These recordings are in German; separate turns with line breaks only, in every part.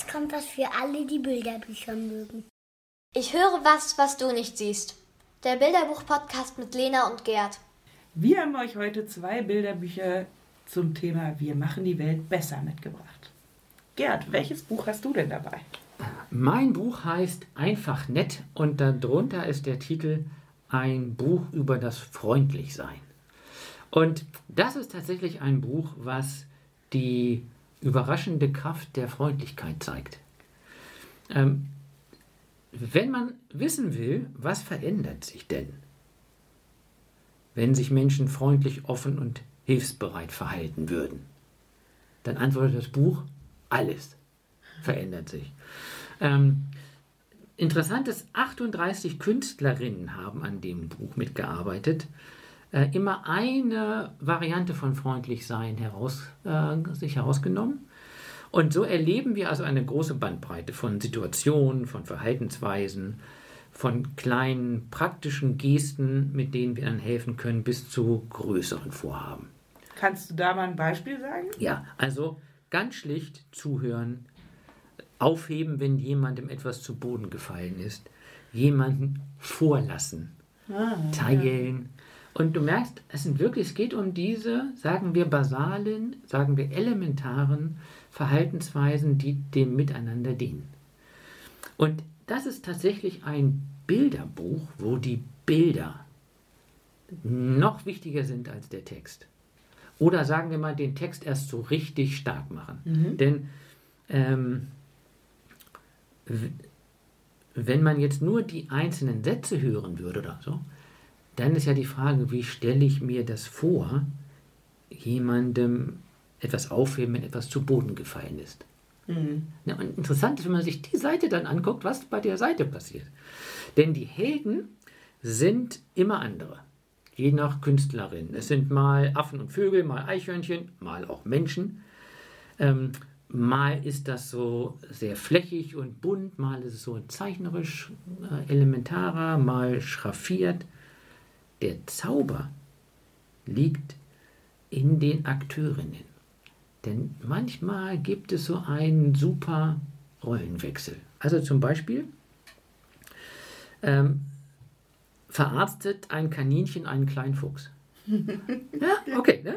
jetzt kommt was für alle, die Bilderbücher mögen.
Ich höre was, was du nicht siehst. Der Bilderbuch-Podcast mit Lena und Gerd.
Wir haben euch heute zwei Bilderbücher zum Thema Wir machen die Welt besser mitgebracht. Gerd, welches Buch hast du denn dabei?
Mein Buch heißt Einfach nett und darunter ist der Titel Ein Buch über das Freundlichsein. Und das ist tatsächlich ein Buch, was die überraschende Kraft der Freundlichkeit zeigt. Ähm, wenn man wissen will, was verändert sich denn, wenn sich Menschen freundlich, offen und hilfsbereit verhalten würden, dann antwortet das Buch, alles verändert sich. Ähm, interessant ist, 38 Künstlerinnen haben an dem Buch mitgearbeitet äh, immer eine Variante von freundlich sein heraus, äh, sich herausgenommen. Und so erleben wir also eine große Bandbreite von Situationen, von Verhaltensweisen, von kleinen praktischen Gesten, mit denen wir dann helfen können, bis zu größeren Vorhaben.
Kannst du da mal ein Beispiel sagen?
Ja, also ganz schlicht zuhören, aufheben, wenn jemandem etwas zu Boden gefallen ist, jemanden vorlassen, ah, teilen, und du merkst, es sind wirklich, es geht um diese, sagen wir, basalen, sagen wir, elementaren Verhaltensweisen, die dem Miteinander dienen. Und das ist tatsächlich ein Bilderbuch, wo die Bilder noch wichtiger sind als der Text. Oder sagen wir mal, den Text erst so richtig stark machen. Mhm. Denn ähm, wenn man jetzt nur die einzelnen Sätze hören würde oder so, dann ist ja die Frage, wie stelle ich mir das vor, jemandem etwas aufheben, wenn etwas zu Boden gefallen ist. Mhm. Ja, und interessant ist, wenn man sich die Seite dann anguckt, was bei der Seite passiert. Denn die Helden sind immer andere, je nach Künstlerin. Es sind mal Affen und Vögel, mal Eichhörnchen, mal auch Menschen. Ähm, mal ist das so sehr flächig und bunt, mal ist es so zeichnerisch äh, elementarer, mal schraffiert. Der Zauber liegt in den Akteurinnen. Denn manchmal gibt es so einen super Rollenwechsel. Also zum Beispiel ähm, verarztet ein Kaninchen einen kleinen Fuchs. ja, okay. Ne?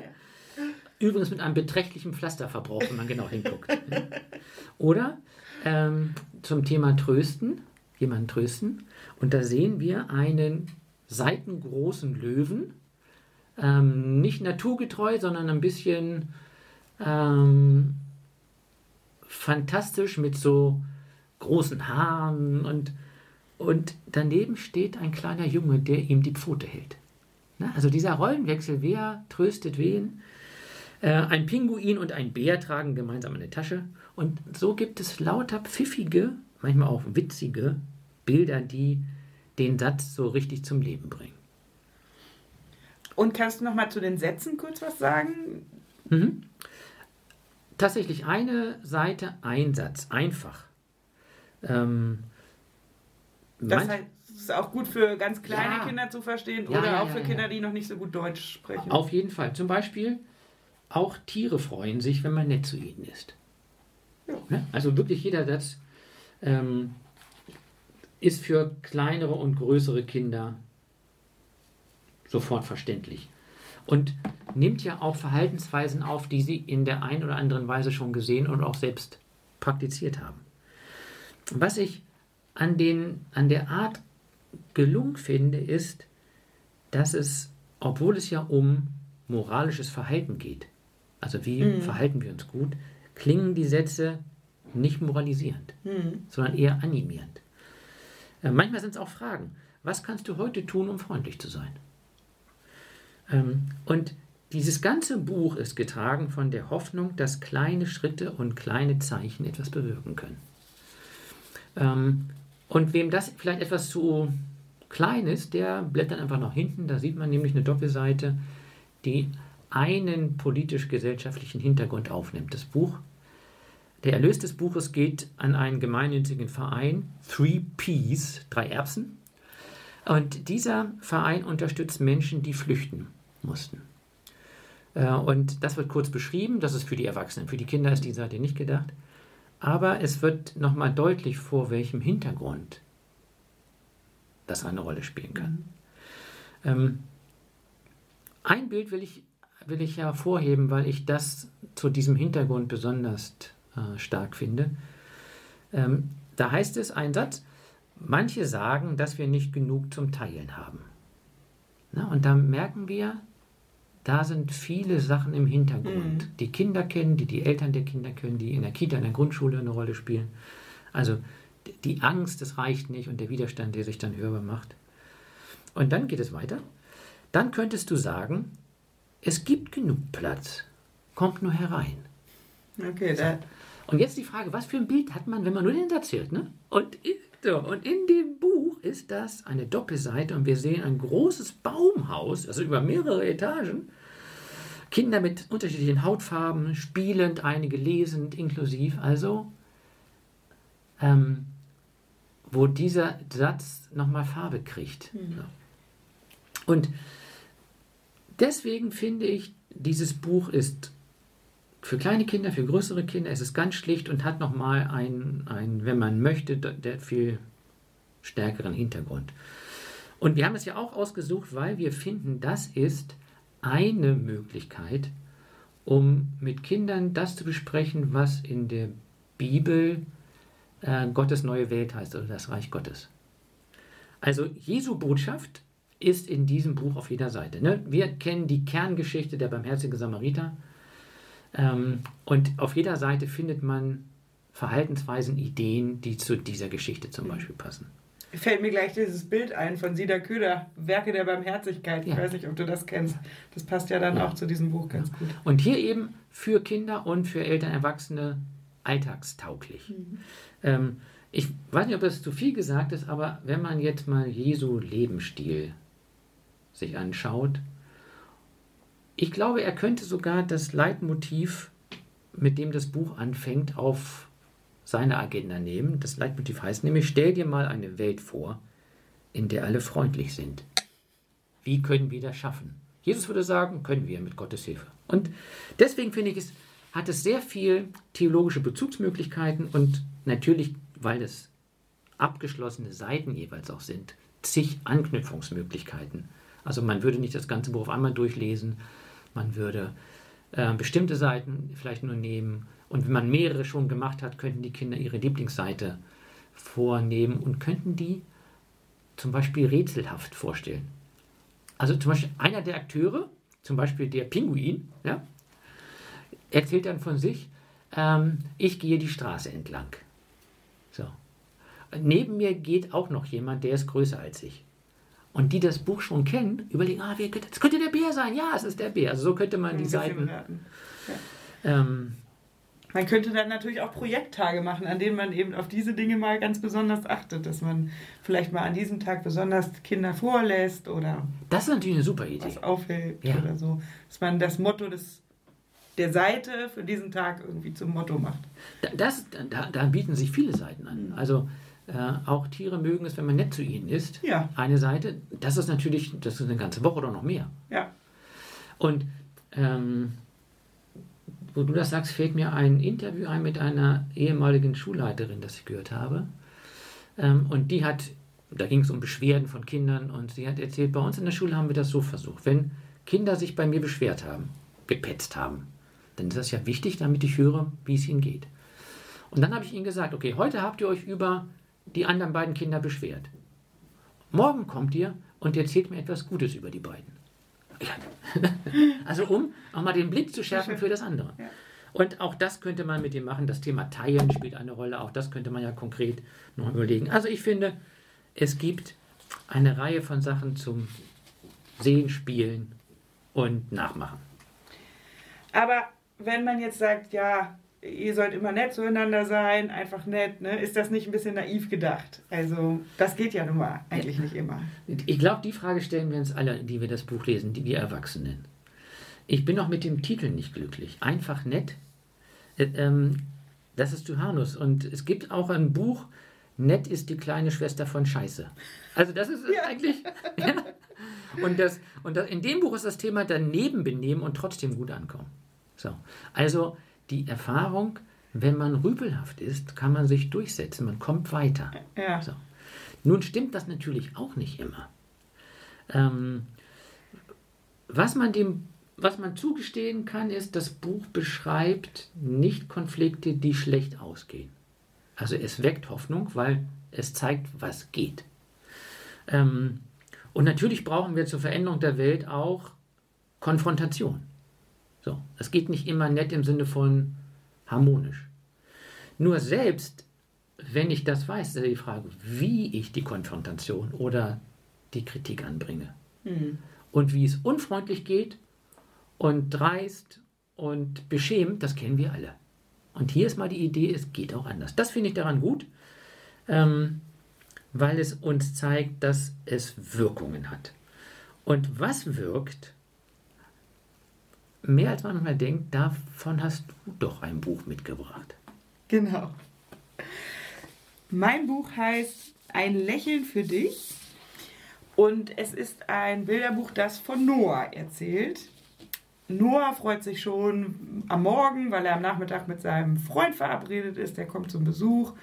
Übrigens mit einem beträchtlichen Pflasterverbrauch, wenn man genau hinguckt. Ne? Oder ähm, zum Thema Trösten, jemanden trösten. Und da sehen wir einen seitengroßen Löwen. Ähm, nicht naturgetreu, sondern ein bisschen ähm, fantastisch mit so großen Haaren und, und daneben steht ein kleiner Junge, der ihm die Pfote hält. Na, also dieser Rollenwechsel, wer tröstet wen? Äh, ein Pinguin und ein Bär tragen gemeinsam eine Tasche und so gibt es lauter pfiffige, manchmal auch witzige Bilder, die den Satz so richtig zum Leben bringen.
Und kannst du noch mal zu den Sätzen kurz was sagen?
Mhm. Tatsächlich eine Seite, ein Satz, einfach. Ähm,
das heißt, es ist auch gut für ganz kleine ja. Kinder zu verstehen ja, oder ja, auch für Kinder, die noch nicht so gut Deutsch sprechen.
Auf jeden Fall. Zum Beispiel, auch Tiere freuen sich, wenn man nett zu ihnen ist. Also wirklich jeder Satz. Ähm, ist für kleinere und größere Kinder sofort verständlich. Und nimmt ja auch Verhaltensweisen auf, die sie in der einen oder anderen Weise schon gesehen und auch selbst praktiziert haben. Was ich an, den, an der Art gelungen finde, ist, dass es, obwohl es ja um moralisches Verhalten geht, also wie mhm. verhalten wir uns gut, klingen die Sätze nicht moralisierend, mhm. sondern eher animierend. Äh, manchmal sind es auch Fragen. Was kannst du heute tun, um freundlich zu sein? Ähm, und dieses ganze Buch ist getragen von der Hoffnung, dass kleine Schritte und kleine Zeichen etwas bewirken können. Ähm, und wem das vielleicht etwas zu klein ist, der blättert einfach nach hinten. Da sieht man nämlich eine Doppelseite, die einen politisch-gesellschaftlichen Hintergrund aufnimmt. Das Buch der Erlös des Buches geht an einen gemeinnützigen Verein, Three Peas, drei Erbsen. Und dieser Verein unterstützt Menschen, die flüchten mussten. Äh, und das wird kurz beschrieben. Das ist für die Erwachsenen. Für die Kinder ist die Seite nicht gedacht. aber es wird nochmal deutlich, vor welchem Hintergrund das eine Rolle spielen kann. Ähm, ein Bild will ich, will ich hervorheben, weil ich das zu diesem Hintergrund besonders äh, stark finde. Ähm, da heißt es ein Satz, manche sagen, dass wir nicht genug zum Teilen haben. Na, und da merken wir, da sind viele Sachen im Hintergrund, die Kinder kennen, die die Eltern der Kinder kennen, die in der Kita, in der Grundschule eine Rolle spielen. Also die Angst, das reicht nicht und der Widerstand, der sich dann hörbar macht. Und dann geht es weiter. Dann könntest du sagen, es gibt genug Platz, kommt nur herein.
Okay, da,
Und jetzt die Frage, was für ein Bild hat man, wenn man nur den Satz hört? Ne? Und, so, und in dem Buch ist das eine Doppelseite und wir sehen ein großes Baumhaus, also über mehrere Etagen. Kinder mit unterschiedlichen Hautfarben, spielend, einige lesend, inklusiv. Also, ähm, wo dieser Satz nochmal Farbe kriegt. Ja. Und deswegen finde ich, dieses Buch ist für kleine Kinder, für größere Kinder, es ist ganz schlicht und hat nochmal einen, ein, wenn man möchte, der viel stärkeren Hintergrund. Und wir haben es ja auch ausgesucht, weil wir finden, das ist eine Möglichkeit, um mit Kindern das zu besprechen, was in der Bibel äh, Gottes neue Welt heißt oder das Reich Gottes. Also Jesu Botschaft ist in diesem Buch auf jeder Seite. Ne? Wir kennen die Kerngeschichte der barmherzige Samariter. Ähm, und auf jeder Seite findet man Verhaltensweisen, Ideen, die zu dieser Geschichte zum Beispiel passen.
fällt mir gleich dieses Bild ein von Sida Köder, Werke der Barmherzigkeit. Ich
Ja.
weiß nicht, ob du das kennst. Das passt ja dann
Ja.
auch zu diesem Buch ganz gut.
Und hier eben für Kinder und für Eltern, Erwachsene alltagstauglich. Ähm, ich weiß nicht, ob das zu viel gesagt ist, aber wenn man jetzt mal Jesu Lebensstil sich anschaut, ich glaube, er könnte sogar das Leitmotiv, mit dem das Buch anfängt, auf seine Agenda nehmen. Das Leitmotiv heißt nämlich, stell dir mal eine Welt vor, in der alle freundlich sind. Wie können wir das schaffen? Jesus würde sagen, können wir mit Gottes Hilfe. Und deswegen finde ich, es hat es sehr viel theologische Bezugsmöglichkeiten und natürlich, weil es abgeschlossene Seiten jeweils auch sind, zig Anknüpfungsmöglichkeiten. Also man würde nicht das ganze Buch auf einmal durchlesen, man würde äh, bestimmte Seiten vielleicht nur nehmen und wenn man mehrere schon gemacht hat, könnten die Kinder ihre Lieblingsseite vornehmen und könnten die zum Beispiel rätselhaft vorstellen. Also zum Beispiel einer der Akteure, zum Beispiel der Pinguin, ja, erzählt dann von sich, ähm, ich gehe die Straße entlang. So. Neben mir geht auch noch jemand, der ist größer als ich. Und die das Buch schon kennen, überlegen, ah, wer könnte, das könnte der Bär sein. Ja, es ist der Bär. Also so könnte man die Seiten.
raten.
Ähm,
Man könnte dann natürlich auch Projekttage machen, an denen man eben auf diese Dinge mal ganz besonders achtet, dass man vielleicht mal an diesem Tag besonders Kinder vorlässt oder
das ist natürlich eine super Idee.
was aufhält
Ja.
oder so. Dass man das Motto des, der Seite für diesen Tag irgendwie zum Motto macht.
Da- Das, da, da bieten sich viele Seiten an. Also äh, auch Tiere mögen es, wenn man nett zu ihnen ist.
Ja.
Eine Seite, das ist natürlich, das ist eine ganze Woche oder noch mehr.
Ja.
Und ähm, wo du das sagst, fällt mir ein Interview ein mit einer ehemaligen Schulleiterin, das ich gehört habe. Ähm, und die hat, da ging es um Beschwerden von Kindern und sie hat erzählt, bei uns in der Schule haben wir das so versucht. Wenn Kinder sich bei mir beschwert haben, gepetzt haben, dann ist das ja wichtig, damit ich höre, wie es ihnen geht. Und dann habe ich ihnen gesagt, okay, heute habt ihr euch über die anderen beiden Kinder beschwert. Morgen kommt ihr und erzählt mir etwas Gutes über die beiden. Also um auch mal den Blick zu schärfen für das andere. Und auch das könnte man mit dem machen. Das Thema Teilen spielt eine Rolle. Auch das könnte man ja konkret noch überlegen. Also ich finde, es gibt eine Reihe von Sachen zum Sehen, Spielen und Nachmachen.
Aber wenn man jetzt sagt, ja, ihr sollt immer nett zueinander sein, einfach nett, ne, ist das nicht ein bisschen naiv gedacht? Also, das geht ja nun mal eigentlich nicht immer.
Ich glaube, die Frage stellen wir uns alle, die wir das Buch lesen, die wir Erwachsenen. Ich bin auch mit dem Titel nicht glücklich. Einfach nett. Äh, ähm, das ist Johannes. Und es gibt auch ein Buch, Nett ist die kleine Schwester von Scheiße. Also das ist
Ja.
eigentlich. Ja. Und, das, und das, in dem Buch ist das Thema daneben benehmen und trotzdem gut ankommen. So. Also die Erfahrung, wenn man rüpelhaft ist, kann man sich durchsetzen, man kommt weiter.
Ja.
So. Nun stimmt das natürlich auch nicht immer. Ähm, was, man dem, was man zugestehen kann, ist, das Buch beschreibt nicht Konflikte, die schlecht ausgehen. Also es weckt Hoffnung, weil es zeigt, was geht. Ähm, und natürlich brauchen wir zur Veränderung der Welt auch Konfrontation. So, es geht nicht immer nett im Sinne von harmonisch. Nur selbst, wenn ich das weiß, ist die Frage, wie ich die Konfrontation oder die Kritik anbringe. Und wie es unfreundlich geht und dreist und beschämt, das kennen wir alle. Und hier ist mal die Idee, es geht auch anders. Das finde ich daran gut, ähm, weil es uns zeigt, dass es Wirkungen hat. Und was wirkt, mehr als man manchmal denkt, davon hast du doch ein Buch mitgebracht.
Genau. Mein Buch heißt Ein Lächeln für dich. Und es ist ein Bilderbuch, das von Noah erzählt. Noah freut sich schon am Morgen, weil er am Nachmittag mit seinem Freund verabredet ist. Der kommt zum Besuch.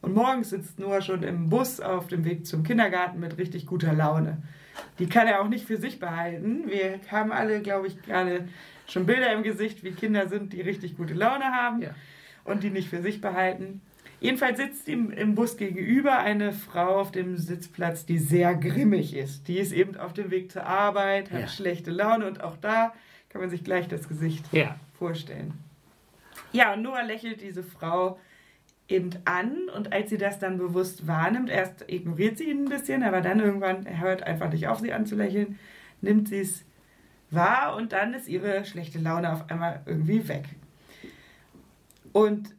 Und morgens sitzt Noah schon im Bus auf dem Weg zum Kindergarten mit richtig guter Laune. Die kann er auch nicht für sich behalten. Wir haben alle, glaube ich, gerade schon Bilder im Gesicht, wie Kinder sind, die richtig gute Laune haben
Ja.
und die nicht für sich behalten. Jedenfalls sitzt ihm im Bus gegenüber eine Frau auf dem Sitzplatz, die sehr grimmig ist. Die ist eben auf dem Weg zur Arbeit, hat
Ja.
schlechte Laune und auch da kann man sich gleich das Gesicht
Ja.
vorstellen. Ja, und Noah lächelt diese Frau eben an und als sie das dann bewusst wahrnimmt, erst ignoriert sie ihn ein bisschen, aber dann irgendwann, hört einfach nicht auf, sie anzulächeln, nimmt sie es wahr und dann ist ihre schlechte Laune auf einmal irgendwie weg. Und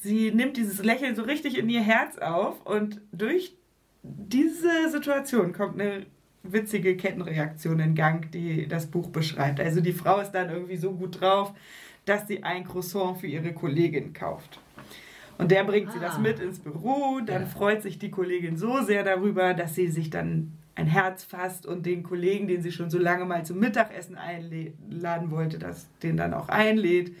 sie nimmt dieses Lächeln so richtig in ihr Herz auf und durch diese Situation kommt eine witzige Kettenreaktion in Gang, die das Buch beschreibt. Also die Frau ist dann irgendwie so gut drauf, dass sie ein Croissant für ihre Kollegin kauft. Und der bringt sie das
Ah.
mit ins Büro. Dann
Ja.
freut sich die Kollegin so sehr darüber, dass sie sich dann ein Herz fasst und den Kollegen, den sie schon so lange mal zum Mittagessen einladen wollte, dass den dann auch einlädt.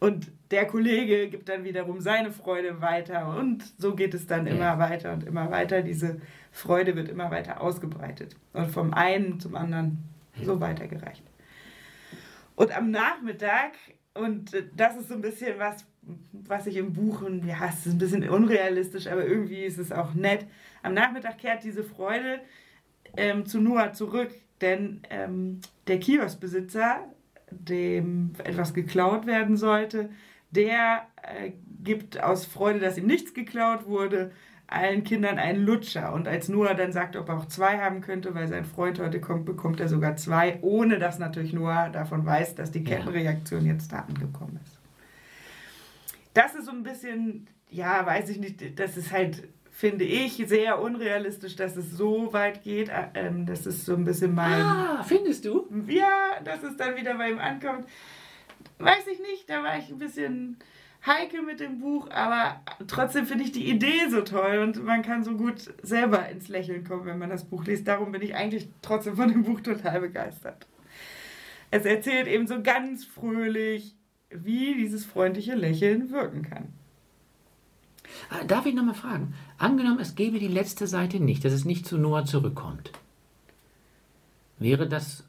Und der Kollege gibt dann wiederum seine Freude weiter und so geht es dann immer weiter und immer weiter. Diese Freude wird immer weiter ausgebreitet und vom einen zum anderen so weitergereicht. Und am Nachmittag, und äh, das ist so ein bisschen was, was ich im Buch, ja, es ist ein bisschen unrealistisch, aber irgendwie ist es auch nett. Am Nachmittag kehrt diese Freude ähm, zu Noah zurück, denn ähm, der Kioskbesitzer, dem etwas geklaut werden sollte, der äh, gibt aus Freude, dass ihm nichts geklaut wurde, allen Kindern einen Lutscher. Und als Noah dann sagt, ob er auch zwei haben könnte, weil sein Freund heute kommt, bekommt er sogar zwei, ohne dass natürlich Noah davon weiß, dass die. Kettenreaktion jetzt da angekommen ist. Das ist so ein bisschen, ja, weiß ich nicht, das ist halt, finde ich, sehr unrealistisch, dass es so weit geht. Äh, Ähm, das ist so ein bisschen mein
Ah, findest du?
ja, dass es dann wieder bei ihm ankommt. Weiß ich nicht, da war ich ein bisschen heikel mit dem Buch, aber trotzdem finde ich die Idee so toll und man kann so gut selber ins Lächeln kommen, wenn man das Buch liest. Darum bin ich eigentlich trotzdem von dem Buch total begeistert. Es erzählt eben so ganz fröhlich, wie dieses freundliche Lächeln wirken kann.
Ah, Darf ich nochmal fragen? Angenommen, es gäbe die letzte Seite nicht, dass es nicht zu Noah zurückkommt. Wäre das.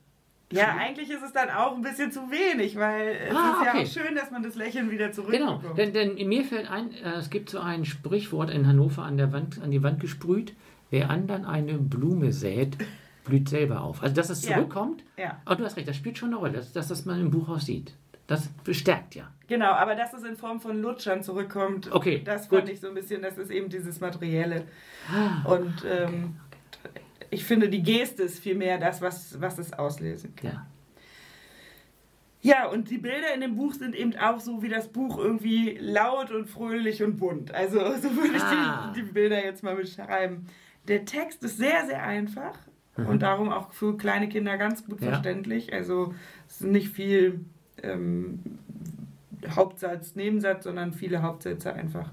Ja, eigentlich ist es dann auch ein bisschen zu wenig, weil es
Ah,
ist ja
okay.
auch schön, dass man das Lächeln wieder
Genau,
zurückbekommt.
denn, denn mir fällt ein, äh, es gibt so ein Sprichwort in Hannover an, der Wand, an die Wand gesprüht: Wer anderen eine Blume sät, blüht selber auf. Also, dass es
Ja.
zurückkommt,
ja.
aber du hast recht, das spielt schon eine Rolle, dass, dass das man im Buchhaus sieht. Das bestärkt ja.
Genau, aber dass es in Form von Lutschern zurückkommt,
Okay,
das
gut.
fand ich so ein bisschen, das ist eben dieses Materielle.
Ah,
Und ähm, ich finde, die Geste ist vielmehr das, was, was es auslesen kann.
ja.
Ja, und die Bilder in dem Buch sind eben auch so wie das Buch irgendwie laut und fröhlich und bunt. Also so würde ich
Ah.
die, die Bilder jetzt mal beschreiben. Der Text ist sehr, sehr einfach
Mhm.
und darum auch für kleine Kinder ganz gut
Ja.
verständlich. Also es ist nicht viel ähm, Hauptsatz, Nebensatz, sondern viele Hauptsätze einfach.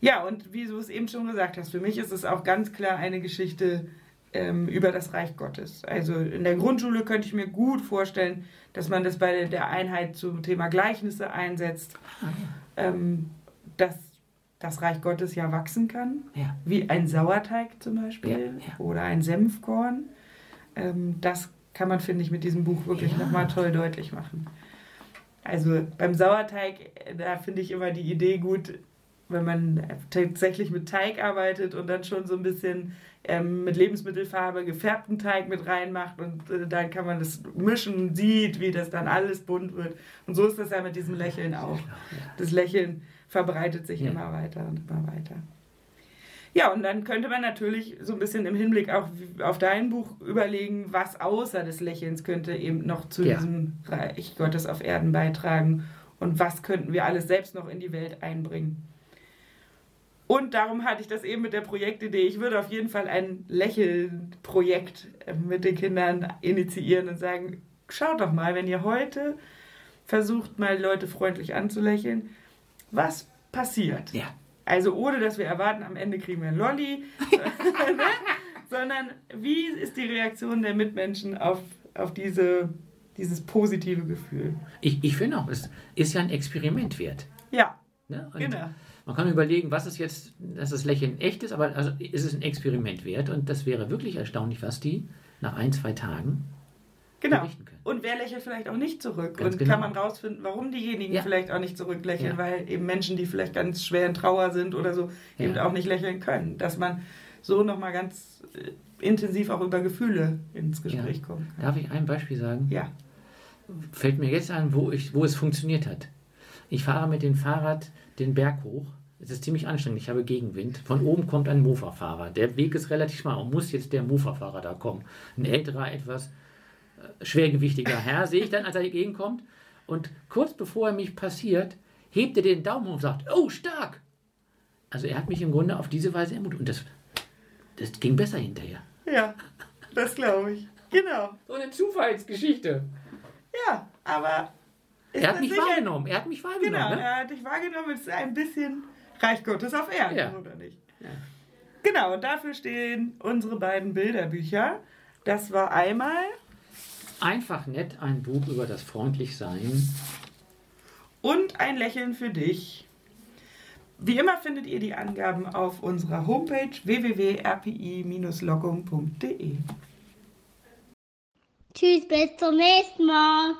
Ja, und wie du es eben schon gesagt hast, für mich ist es auch ganz klar eine Geschichte ähm, über das Reich Gottes. Also in der Grundschule könnte ich mir gut vorstellen, dass man das bei der Einheit zum Thema Gleichnisse einsetzt, ähm, dass das Reich Gottes ja wachsen kann,
Ja.
wie ein Sauerteig zum Beispiel
Ja, ja.
oder ein Senfkorn. Ähm, das kann man, finde ich, mit diesem Buch wirklich
Ja.
nochmal toll deutlich machen. Also beim Sauerteig, äh, da finde ich immer die Idee gut, wenn man tatsächlich mit Teig arbeitet und dann schon so ein bisschen ähm, mit Lebensmittelfarbe gefärbten Teig mit reinmacht und äh, dann kann man das mischen, sieht, wie das dann alles bunt wird. Und so ist das ja mit diesem Lächeln auch. Das Lächeln verbreitet sich
Ja.
immer weiter und immer weiter. Ja, und dann könnte man natürlich so ein bisschen im Hinblick auch auf dein Buch überlegen, was außer des Lächelns könnte eben noch zu
Ja.
diesem Reich Gottes auf Erden beitragen und was könnten wir alles selbst noch in die Welt einbringen. Und darum hatte ich das eben mit der Projektidee. Ich würde auf jeden Fall ein Lächelprojekt äh, mit den Kindern initiieren und sagen, schaut doch mal, wenn ihr heute versucht, mal Leute freundlich anzulächeln, was passiert.
Ja.
Also ohne, dass wir erwarten, am Ende kriegen wir einen Lolli, ne? sondern wie ist die Reaktion der Mitmenschen auf, auf diese, dieses positive Gefühl?
Ich, ich finde auch, es ist ja ein Experiment wert.
Ja,
Ne?
Genau.
Man kann überlegen, was ist jetzt, dass das Lächeln echt ist, aber also ist es ein Experiment wert und das wäre wirklich erstaunlich, was die nach ein, zwei Tagen
Genau.
berichten können.
Und wer lächelt vielleicht auch nicht zurück?
Ganz
und
genau.
kann man rausfinden, warum diejenigen
Ja.
vielleicht auch nicht zurücklächeln,
Ja.
weil eben Menschen, die vielleicht ganz schwer in Trauer sind oder so, eben
Ja.
auch nicht lächeln können. Dass man so nochmal ganz äh, intensiv auch über Gefühle ins Gespräch kommt.
Darf ich ein Beispiel sagen?
Ja.
Fällt mir jetzt an, wo, ich, wo es funktioniert hat. Ich fahre mit dem Fahrrad den Berg hoch. Es ist ziemlich anstrengend, ich habe Gegenwind. Von oben kommt ein Mofa-Fahrer. Der Weg ist relativ schmal und muss jetzt der Mofa-Fahrer da kommen. Ein älterer, etwas äh, schwergewichtiger Herr sehe ich dann, als er entgegenkommt. Und kurz bevor er mich passiert, hebt er den Daumen und sagt, oh, stark. Also er hat mich im Grunde auf diese Weise ermutigt. Und das, das ging besser hinterher.
Ja, das glaube ich. Genau.
So eine Zufallsgeschichte.
Ja, aber.
Er hat mich
sicher-
wahrgenommen. Er hat mich wahrgenommen.
Genau,
ne?
er hat dich wahrgenommen. Es ist ein bisschen Reich Gottes auf Erden,
Ja.
oder nicht? Genau, und dafür stehen unsere beiden Bilderbücher. Das war einmal
Einfach nett ein Buch über das Freundlichsein.
und ein Lächeln für dich. Wie immer findet ihr die Angaben auf unserer Homepage www.rpi-lockung.de.
Tschüss, bis zum nächsten Mal.